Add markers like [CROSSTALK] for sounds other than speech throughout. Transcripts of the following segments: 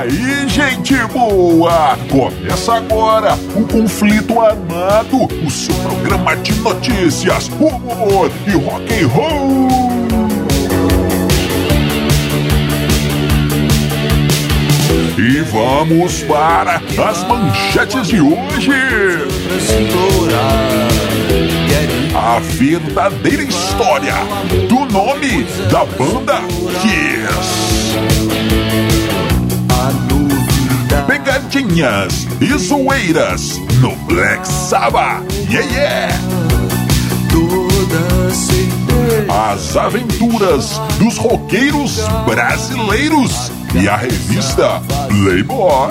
aí, gente boa! Começa agora o Conflito Armado, o seu programa de notícias, humor e rock and roll. E vamos para as manchetes de hoje. A verdadeira história do nome da banda Kiss. Pegadinhas e zoeiras no Black Sabbath. Yeah, yeah! As aventuras dos roqueiros brasileiros e a revista Playboy.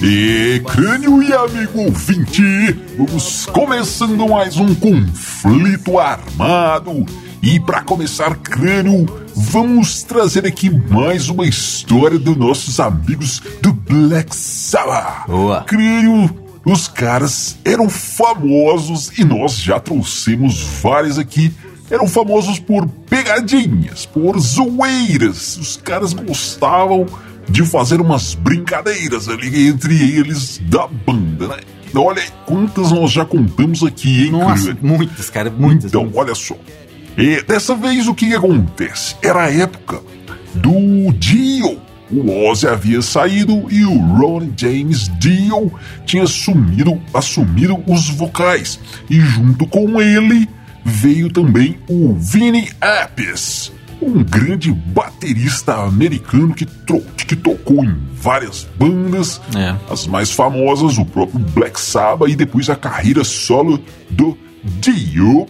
E crânio e amigo ouvinte, vamos começando mais um conflito armado. E para começar, crânio, vamos trazer aqui mais uma história dos nossos amigos do Black Sabbath. Boa. Crânio, os caras eram famosos e nós já trouxemos vários aqui. Eram famosos por pegadinhas, por zoeiras. Os caras gostavam de fazer umas brincadeiras ali entre eles da banda, né? Olha aí quantas nós já contamos aqui, hein, Nossa, muitas, cara, muitas. Então, olha só. E dessa vez o que, que acontece? Era a época do Dio. O Ozzy havia saído e o Ron James Dio tinha assumido, assumido os vocais. E junto com ele veio também o Vinnie Appice, um grande baterista americano que, que tocou em várias bandas, É. as mais famosas, o próprio Black Sabbath e depois a carreira solo do Dio.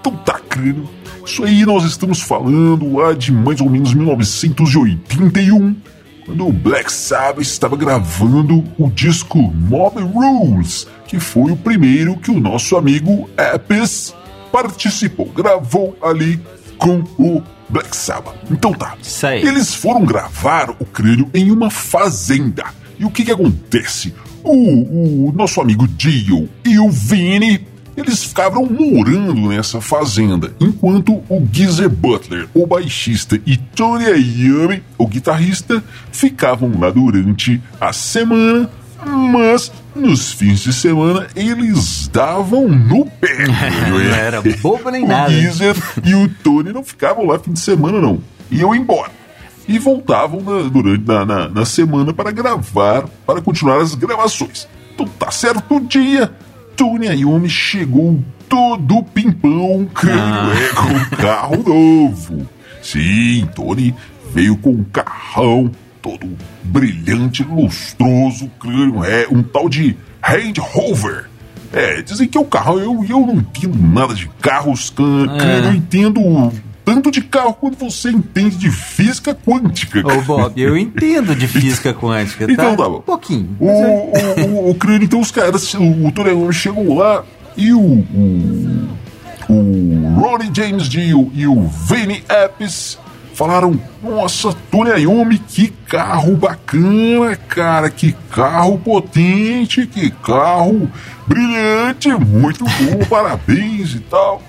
Então tá, crânio. Isso aí nós estamos falando lá de mais ou menos 1981, quando o Black Sabbath estava gravando o disco Mob Rules, que foi o primeiro que o nosso amigo Apis participou, gravou ali com o Black Sabbath. Então tá. Aí. Eles foram gravar o crânio em uma fazenda. E o que que acontece? O, o nosso amigo Dio e o Vini, eles ficavam morando nessa fazenda, enquanto o Geezer Butler, o baixista, e Tony Iommi, o guitarrista, ficavam lá durante a semana, mas nos fins de semana eles davam no pé. [LAUGHS] Não era bobo nem o nada. Geezer e o Tony não ficavam lá fim de semana, não. Iam embora. E voltavam na- durante na, na, na semana para gravar, para continuar as gravações. Então tá certo dia, Tony Iommi chegou todo pimpão, crânio, Ah. é, com um carro novo. Sim, Tony veio com um carrão todo brilhante, lustroso, é um tal de Range Rover. É, dizem que é o carro, eu, eu não entendo nada de carros, can, É. eu entendo tanto de carro quanto você entende de física quântica. Ô, Bob, eu entendo de [LAUGHS] física quântica, tá? Então tá bom. Um pouquinho. O, o, o, o crânio, então os caras, o, o Torello chegou lá e o, o, o Ronnie James Dio e o Vinnie Appice falaram: Nossa, Tony Iommi, que carro bacana, cara, que carro potente, que carro brilhante, muito bom, [LAUGHS] parabéns e tal.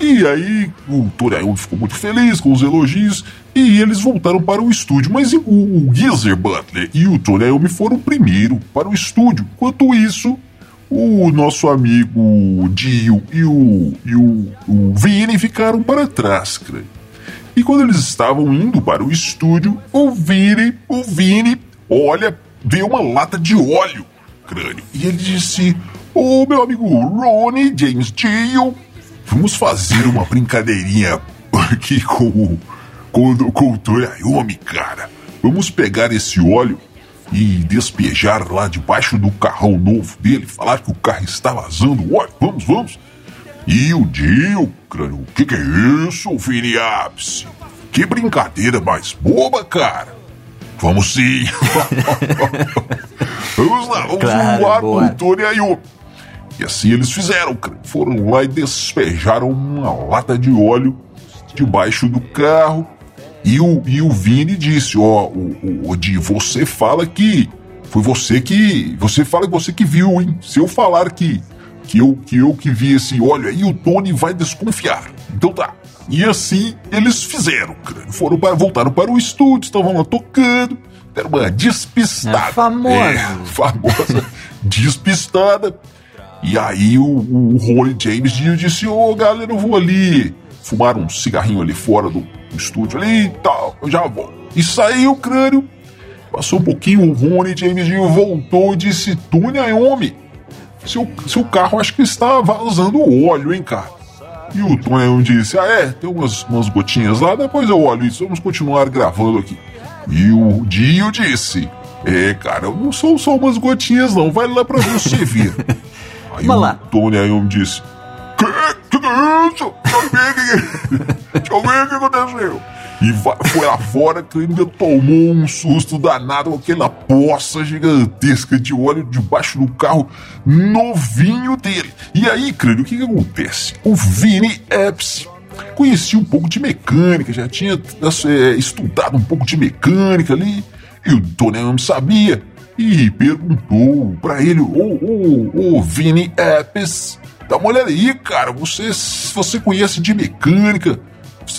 E aí o Tony Iommi ficou muito feliz com os elogios e eles voltaram para o estúdio. Mas o, o Geezer Butler e o Tony Iommi foram primeiro para o estúdio. Enquanto isso, o nosso amigo Dio e o, e o, o Vini ficaram para trás, cara. E quando eles estavam indo para o estúdio, o Vini, o Vini, olha, veio uma lata de óleo, crânio. E ele disse: Ô meu amigo Ronnie James Dio, vamos fazer uma brincadeirinha aqui com o, com, o- com o cara. Vamos pegar esse óleo e despejar lá debaixo do carrão novo dele, falar que o carro está vazando óleo. Vamos, vamos. E o Dio, crânio, o que, que é isso, Vini Apse? Que brincadeira mais boba, cara. Vamos sim. [LAUGHS] vamos lá, vamos Claro, voar boa. com o Tony Iommi. E assim eles fizeram. Foram lá e despejaram uma lata de óleo debaixo do carro. E o, e o Vini disse: Ó, o, o, o Di, você fala que. Foi você que. Você fala que você que viu, hein? Se eu falar que. Que eu que, eu que vi esse óleo aí, o Tony vai desconfiar. Então tá. E assim eles fizeram, cara. Foram para, voltaram para o estúdio, estavam lá tocando. Era uma despistada. É, famosa. É, famosa [LAUGHS] despistada. E aí o, o Rolly James disse, ô galera, eu vou ali fumar um cigarrinho ali fora do, estúdio ali e tal, eu já vou. E saiu o crânio, passou um pouquinho, o Rony James Dio voltou e disse, Tune Iommi, seu, seu carro acho que está vazando óleo, hein, cara? E o Iommi disse, ah é, tem umas, umas gotinhas lá, depois eu olho isso, vamos continuar gravando aqui. E o Dio disse, é, cara, não são só umas gotinhas não, vai lá pra você ver. [LAUGHS] Aí Vamos o Iommi disse, que, que é isso? Eu [LAUGHS] deixa eu ver o que aconteceu. E va- foi lá fora que ainda tomou um susto danado com aquela poça gigantesca de óleo debaixo do carro novinho dele. E aí, crânio, o que, que acontece? O Vini Epps conhecia um pouco de mecânica, já tinha é, estudado um pouco de mecânica ali, e o Iommi sabia. E perguntou pra ele, ô, ô, ô, Vini Epps, dá uma olhada aí, cara, você, você conhece de mecânica,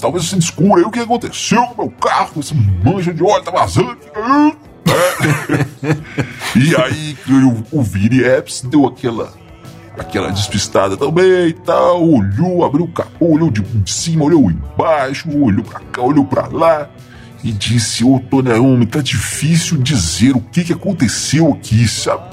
talvez você descubra aí o que aconteceu com meu carro, essa mancha de óleo tá vazando. É. [LAUGHS] e aí o, o Vini Epps deu aquela aquela despistada também e tal, olhou, abriu o capô, olhou de cima, olhou embaixo, olhou pra cá, olhou pra lá e disse, ô Tony Iommi, tá difícil dizer o que que aconteceu aqui, sabe?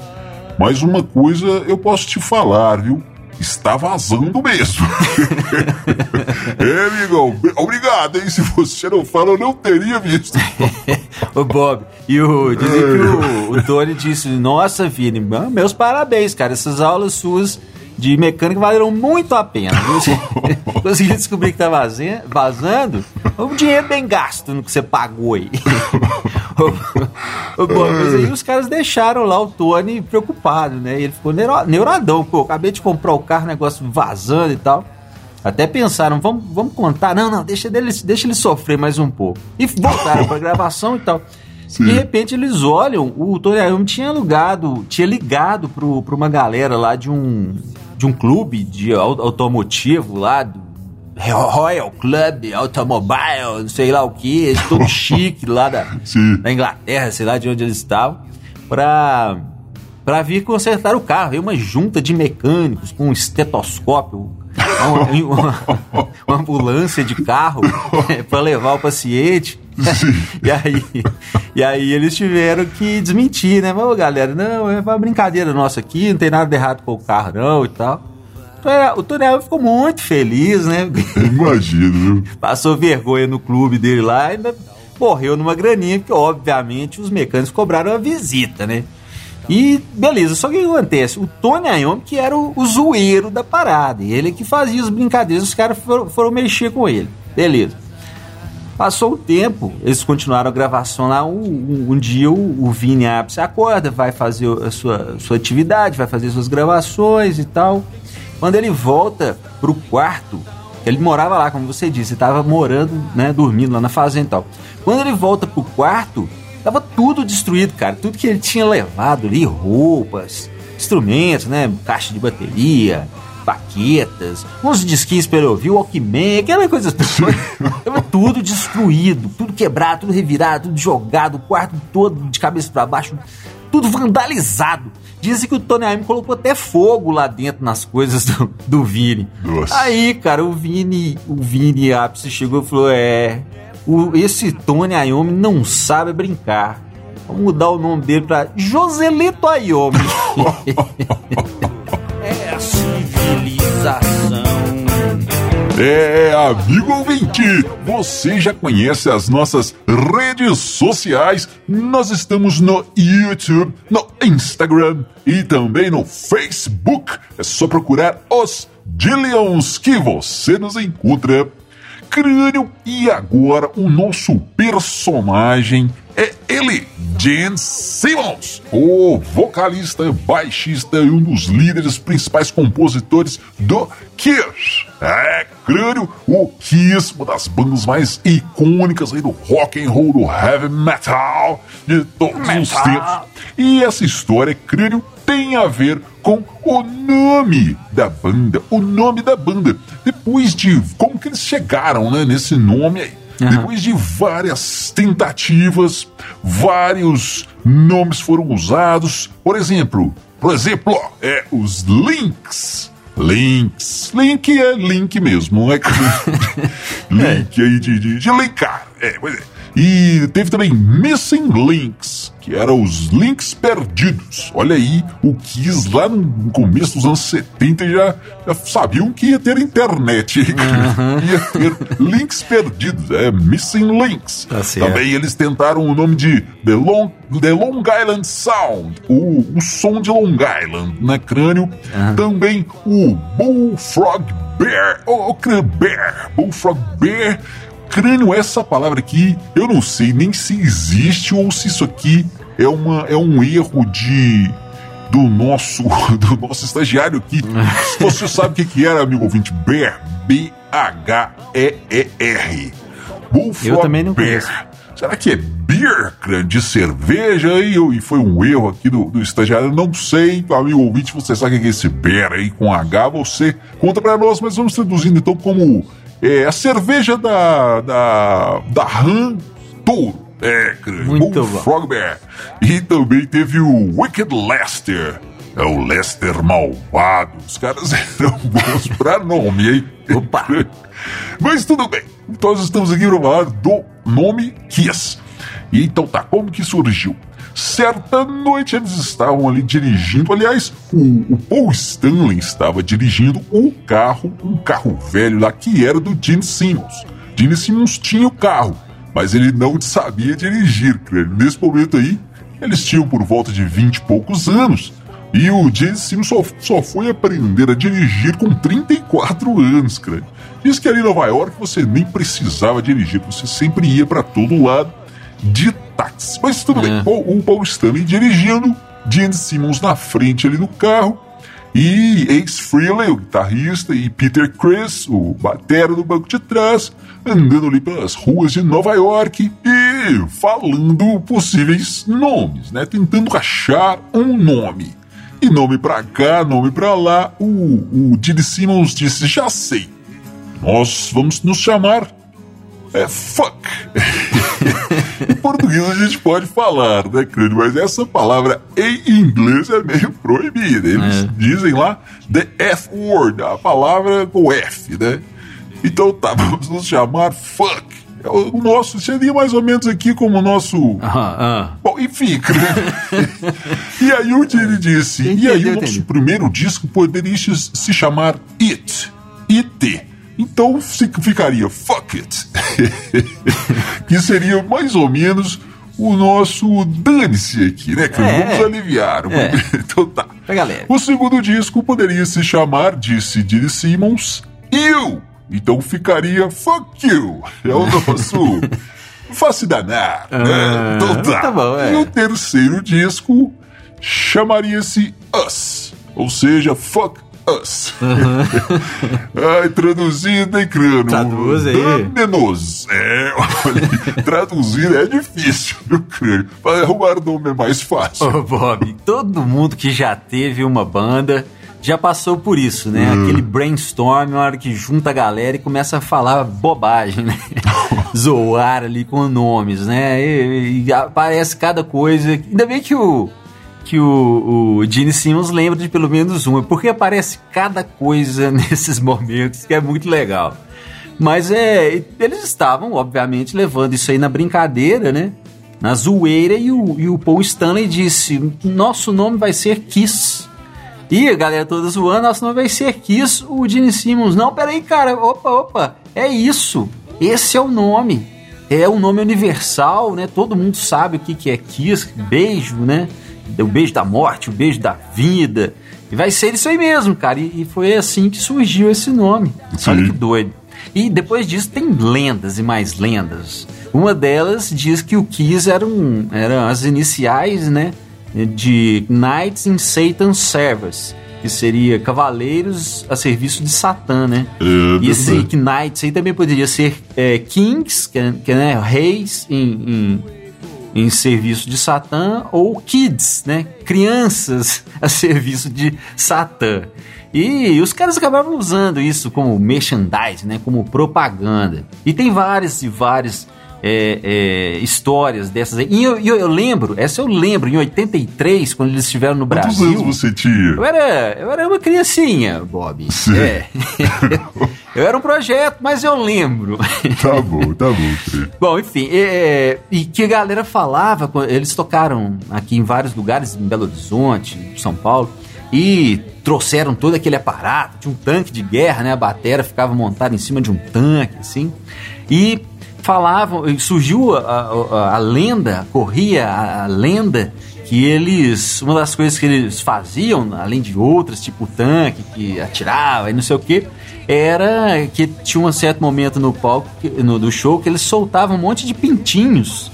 Mas uma coisa eu posso te falar, viu? Está vazando mesmo. [LAUGHS] é, amigão, obrigado, hein? Se você não fala, eu não teria visto. [LAUGHS] Ô Bob, e o, dizem que o, o Tony disse: Nossa, Vini, meus parabéns, cara. Essas aulas suas de mecânica valeram muito a pena. [LAUGHS] Consegui descobrir que tá vazando. Um dinheiro bem gasto no que você pagou aí. [LAUGHS] Bob, mas aí os caras deixaram lá o Tony preocupado, né? Ele ficou neuradão. Pô, acabei de comprar o carro, negócio vazando e tal. Até pensaram, vamos, vamos contar. Não, não, deixa, ele, deixa ele sofrer mais um pouco. E voltaram pra gravação e tal. Sim. De repente eles olham, o Tony Iommi tinha alugado, tinha ligado pro, pra uma galera lá de um, de um clube de au- automotivo lá, do Royal Club Automobile, não sei lá o que, todo [LAUGHS] chique lá da, da Inglaterra, sei lá de onde eles estavam, pra, pra vir consertar o carro. Veio uma junta de mecânicos com um estetoscópio, uma, uma- uma ambulância de carro [LAUGHS] [LAUGHS] para levar o paciente. [LAUGHS] e, aí, e aí eles tiveram que desmentir, né? Mas, ô, galera, não, é uma brincadeira nossa aqui, não tem nada de errado com o carro não e tal. Então, é, O Tony Alves ficou muito feliz, né? Imagino, viu? [LAUGHS] Passou vergonha no clube dele lá e ainda morreu numa graninha, porque obviamente os mecânicos cobraram a visita, né? E beleza, só que o que acontece? O Tony Iommi que era o, o zoeiro da parada, ele que fazia as brincadeiras, os caras foram, foram mexer com ele. Beleza. Passou o tempo, eles continuaram a gravação lá. Um, um- dia o, o Vini Apps acorda, vai fazer a sua, sua atividade, vai fazer suas gravações e tal. Quando ele volta pro quarto, ele morava lá, como você disse, estava morando, né, dormindo lá na fazenda e tal. Quando ele volta pro quarto, tava tudo destruído, cara. Tudo que ele tinha levado ali, roupas, instrumentos, né, caixa de bateria, baquetas, uns disquinhos para ouvir, o Walkman, aquela coisa toda. [LAUGHS] Tava tudo destruído, tudo quebrado, tudo revirado, tudo jogado, o quarto todo de cabeça para baixo, tudo vandalizado. Dizem que o Tony Iommi colocou até fogo lá dentro nas coisas do, do Vini. Nossa. Aí, cara, o Vini, o Vini Ápice chegou e falou: É, o, esse Tony Iommi não sabe brincar. Vamos mudar o nome dele pra Joselito Iommi. [LAUGHS] É, amigo ouvinte, você já conhece as nossas redes sociais? Nós estamos no YouTube, no Instagram e também no Facebook. É só procurar os Dillions que você nos encontra. Crânio. E agora o nosso personagem é ele, Gene Simmons, o vocalista, baixista e um dos líderes principais compositores do Kiss. É, crânio, o Kiss, uma das bandas mais icônicas aí do rock and roll, do heavy metal de todos metal. os tempos. E essa história, crânio, tem a ver com o nome da banda, o nome da banda. Depois de como que eles chegaram, né, nesse nome aí. Uhum. Depois de várias tentativas, vários nomes foram usados. Por exemplo, por exemplo, é os links. Links. Link é link mesmo, não é? link [LAUGHS] aí de, de, de linkar. É, pois é. E teve também Missing Links, que eram os links perdidos. Olha aí, o Kiss lá no começo dos anos 70 já, já sabiam que ia ter internet. [LAUGHS] Uhum. ia ter links perdidos, é Missing Links. Tá também eles tentaram o nome de The Long, The Long Island Sound, o, o som de Long Island, né, crânio. Uhum. Também o Bullfrog Bear, o, o Bear, Bullfrog Bear crânio, essa palavra aqui, eu não sei nem se existe ou se isso aqui é, uma, é um erro de do nosso [LAUGHS] do nosso estagiário aqui. se você sabe o que, que era, amigo ouvinte, Bear, B-H-E-E-R. Bullfrog eu também não Bear. Conheço. Será que é beer, de cerveja? E, e foi um erro aqui do, do estagiário? Não sei, amigo ouvinte, você sabe o que é esse bear aí com H? Você conta para nós, mas vamos traduzindo então como é, a cerveja da, da, da Han Touro. É, Muito Frog Bear. E também teve o Wicked Lester. É o Lester malvado. Os caras [LAUGHS] eram bons pra nome, hein? Opa! [LAUGHS] Mas tudo bem. Nós estamos aqui para falar do nome Kiss. E então tá, como que surgiu? Certa noite eles estavam ali dirigindo. Aliás, o, o Paul Stanley estava dirigindo um carro, um carro velho lá que era do Gene Simmons. Gene Simmons tinha o carro, mas ele não sabia dirigir. Nesse momento aí, eles tinham por volta de 20 e poucos anos. E o Gene Simmons só, só foi aprender a dirigir com 34 anos, creio. Diz que ali em Nova York você nem precisava dirigir, você sempre ia para todo lado de táxi. Mas tudo é. bem. O, o Paul Stanley dirigindo, Gene Simmons na frente ali do carro. E Ace Frehley, o guitarrista, e Peter Chris, o batera do banco de trás, andando ali pelas ruas de Nova York e falando possíveis nomes, né? Tentando achar um nome. E nome pra cá, nome pra lá, o, o Gene Simmons disse: Já sei, nós vamos nos chamar é fuck. [LAUGHS] em português a gente pode falar, né, Crânio? Mas essa palavra em inglês é meio proibida. Eles é. dizem lá the F word, a palavra com F, né? Então tá, [LAUGHS] vamos nos chamar fuck. É o nosso seria mais ou menos aqui como o nosso. Uh -huh. Bom, enfim, e aí o Dini disse: entendi, e aí o nosso primeiro disco poderia se chamar It. IT. Então ficaria fuck it. [LAUGHS] que seria mais ou menos o nosso dane-se aqui, né? Que é, vamos aliviar. É. [LAUGHS] Então tá. O segundo disco poderia se chamar, disse Gene Simmons, You. Então ficaria Fuck You. É o nosso. [LAUGHS] Face danar. Né? Então tá. tá bom, é. E o terceiro disco chamaria-se Us. Ou seja, Fuck Us. Uhum. [LAUGHS] Ai, traduzindo, hein, Crano? Traduz aí. Menos. É, olha, [LAUGHS] traduzir é difícil, viu, Crânio? Arrumar nome é mais fácil. Ô, Bob, todo mundo que já teve uma banda já passou por isso, né? Hum. Aquele brainstorm, na hora que junta a galera e começa a falar bobagem, né? [LAUGHS] Zoar ali com nomes, né? E, e aparece cada coisa. Ainda bem que o que o, o Gene Simmons lembra de pelo menos uma, porque aparece cada coisa [LAUGHS] nesses momentos que é muito legal. Mas é, eles estavam, obviamente, levando isso aí na brincadeira, né? Na zoeira, e o, e o Paul Stanley disse: Nosso nome vai ser Kiss. E a galera toda zoando, nosso nome vai ser Kiss. O Gene Simmons: Não, peraí, cara, opa, opa, é isso. Esse é o nome. É um nome universal, né? Todo mundo sabe o que, que é Kiss, beijo, né? O beijo da morte, o beijo da vida. E vai ser isso aí mesmo, cara. E, e foi assim que surgiu esse nome. Sim. Olha que doido. E depois disso tem lendas e mais lendas. Uma delas diz que o Kiss eram, eram as iniciais, né? De Knights in Satan's Service que seria cavaleiros a serviço de Satã, né? É, e esse. Knights aí também poderia ser é, Kings, que, é- que é né, reis em, em, em serviço de Satã, ou Kids, né? Crianças a serviço de Satã. E os caras acabavam usando isso como merchandise, né? Como propaganda. E tem várias e várias é, é, histórias dessas aí. E eu, eu, eu lembro, essa eu lembro, em 83, quando eles estiveram no Quantos Brasil. anos você tinha? Eu era, eu era uma criancinha, Bob. Sim. É. [LAUGHS] eu era um projeto, mas eu lembro. Tá bom, tá bom. [LAUGHS] Bom, enfim, é, e que a galera falava, eles tocaram aqui em vários lugares, em Belo Horizonte, em São Paulo, e trouxeram todo aquele aparato, tinha um tanque de guerra, né? A batera ficava montada em cima de um tanque, assim, e falavam, surgiu a, a- a lenda, corria a, a lenda que eles, uma das coisas que eles faziam, além de outras, tipo tanque que atirava e não sei o que, era que tinha um certo momento no palco, no, do show, que eles soltavam um monte de pintinhos.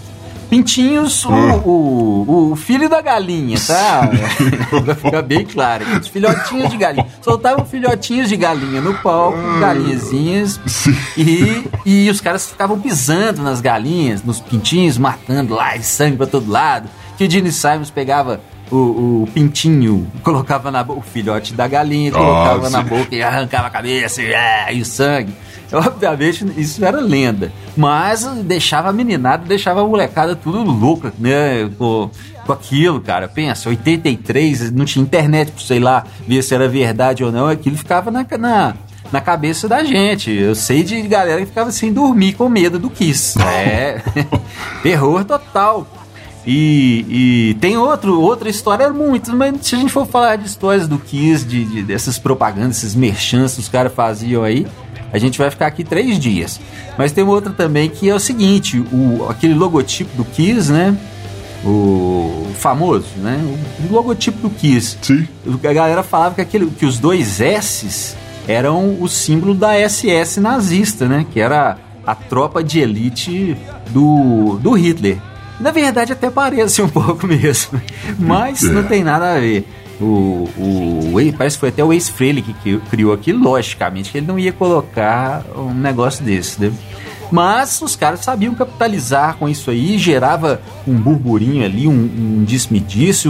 Pintinhos, o, o, o filho da galinha, tá? [LAUGHS] pra ficar bem claro. Os filhotinhos de galinha. Soltavam filhotinhos de galinha no palco, galinhazinhas. Sim. E, e os caras ficavam pisando nas galinhas, nos pintinhos, matando lá, e sangue pra todo lado. Que o Gene Simons pegava o, o pintinho, colocava na boca, o filhote da galinha, colocava na boca e arrancava a cabeça e, é, e o sangue. [LAUGHS] Obviamente, isso era lenda. Mas deixava a meninada, deixava a molecada tudo louca, né? Com, com aquilo, cara. Pensa, 83, não tinha internet, sei lá, ver se era verdade ou não. Aquilo ficava na, na, na cabeça da gente. Eu sei de galera que ficava sem dormir com medo do Kiss. É. [LAUGHS] Terror total. E, e tem outro, outra história, muito, mas se a gente for falar de histórias do Kiss, de, de- dessas propagandas, esses merchants que os caras faziam aí, a gente vai ficar aqui três dias. Mas tem outra também que é o seguinte: o, aquele logotipo do Kiss, né? O famoso, né? O logotipo do Kiss. Sim. A galera falava que, aquele, que os dois S's eram o símbolo da SS nazista, né? Que era a tropa de elite do, do Hitler. Na verdade, até parece um [LAUGHS] pouco mesmo. Mas não tem nada a ver. O, o, o- parece que foi até o ex Freire que criou aquilo, logicamente, que ele não ia colocar um negócio desse, né? Mas os caras sabiam capitalizar com isso aí, gerava um burburinho ali, um, um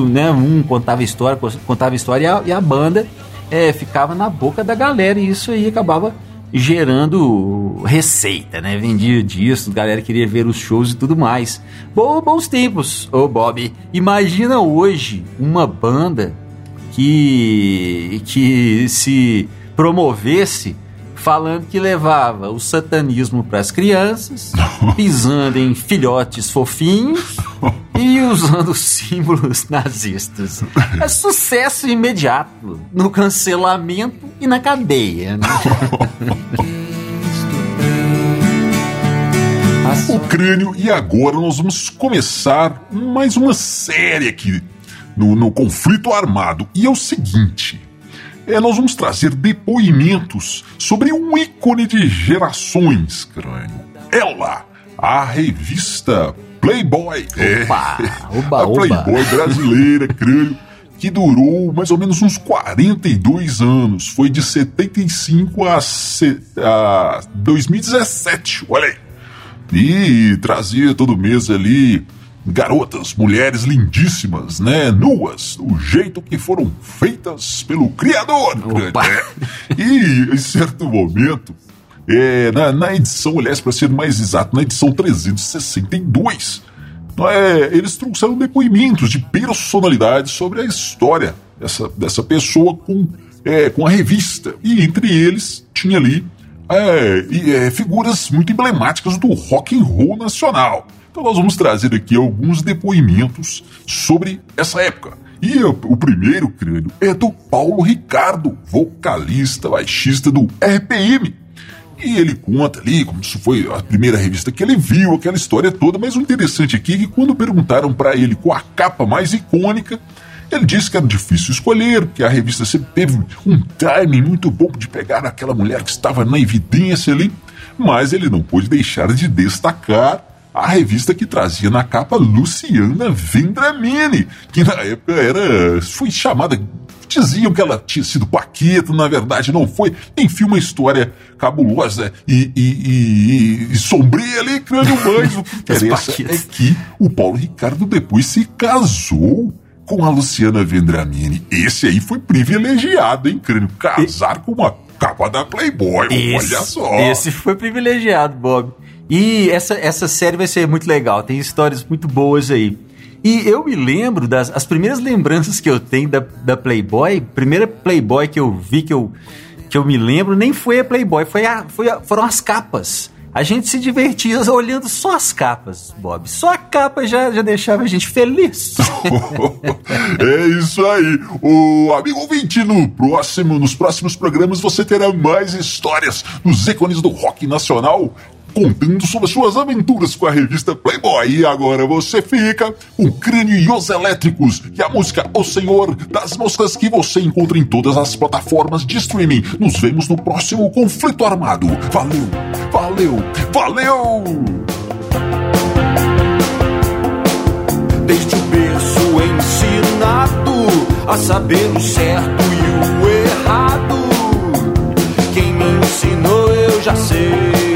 né? Um contava história, contava história e a, e a banda é, ficava na boca da galera e isso aí acabava gerando receita, né? Vendia disso, a galera queria ver os shows e tudo mais. Bo- bons tempos, ô Bob. Imagina hoje uma banda que, que se promovesse falando que levava o satanismo para as crianças, [LAUGHS] pisando em filhotes fofinhos e usando símbolos nazistas. É sucesso imediato no cancelamento e na cadeia. Né? o crânio e agora nós vamos começar mais uma série aqui no, no conflito armado. E é o seguinte: é, nós vamos trazer depoimentos sobre um ícone de gerações, crânio. Ela, a revista Playboy. Opa, é, oba, a Playboy oba. brasileira, crânio. Que durou mais ou menos uns 42 anos. Foi de 75 a, se- a 2017. Olha aí. E trazia todo mês ali garotas, mulheres lindíssimas, né? Nuas, do jeito que foram feitas pelo Criador. Né? E em certo momento, é, na, na edição, aliás, para ser mais exato, na edição 362, é, eles trouxeram depoimentos de personalidades sobre a história dessa, dessa pessoa com, é, com a revista. E entre eles tinha ali é, e, é, figuras muito emblemáticas do rock and roll nacional. Então nós vamos trazer aqui alguns depoimentos sobre essa época. E o, primeiro, crânio, é do Paulo Ricardo, vocalista, baixista do RPM. E ele conta ali como isso foi a primeira revista que ele viu, aquela história toda. Mas o interessante aqui é que quando perguntaram para ele com a capa mais icônica, Ele disse que era difícil escolher, que a revista sempre teve um timing muito bom de pegar aquela mulher que estava na evidência ali, mas ele não pôde deixar de destacar a revista que trazia na capa Luciana Vendramini, que na época era foi chamada diziam que ela tinha sido Paquita, na verdade não foi. Enfim, uma história cabulosa e, e, e, e sombria ali, crânio mais. O que interessa é que o Paulo Ricardo depois se casou com a Luciana Vendramini. Esse aí foi privilegiado, hein, crânio? Casar com uma capa da Playboy, esse, olha só. Esse foi privilegiado, Bob. E essa, essa série vai ser muito legal, tem histórias muito boas aí. E eu me lembro das as primeiras lembranças que eu tenho da, da Playboy, primeira Playboy que eu vi, que eu, que eu me lembro, nem foi a Playboy, foi a, foi a, foram as capas. A gente se divertia olhando só as capas, Bob. Só a capa já, já deixava a gente feliz. [LAUGHS] é isso aí. O amigo ouvinte, no próximo, nos próximos programas você terá mais histórias dos ícones do rock nacional contando sobre suas aventuras com a revista Playboy. E agora você fica o Crânio e os Elétricos, é a música O Senhor das Moscas que você encontra em todas as plataformas de streaming. Nos vemos no próximo Conflito Armado. Valeu, valeu, valeu! Desde o berço ensinado a saber o certo e o errado. Quem me ensinou eu já sei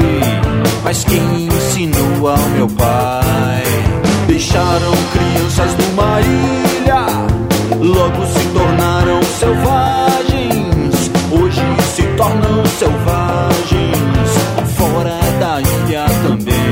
mas quem ensinou ao meu pai? Deixaram crianças numa ilha, logo se tornaram selvagens. Hoje se tornam selvagens, fora da ilha também.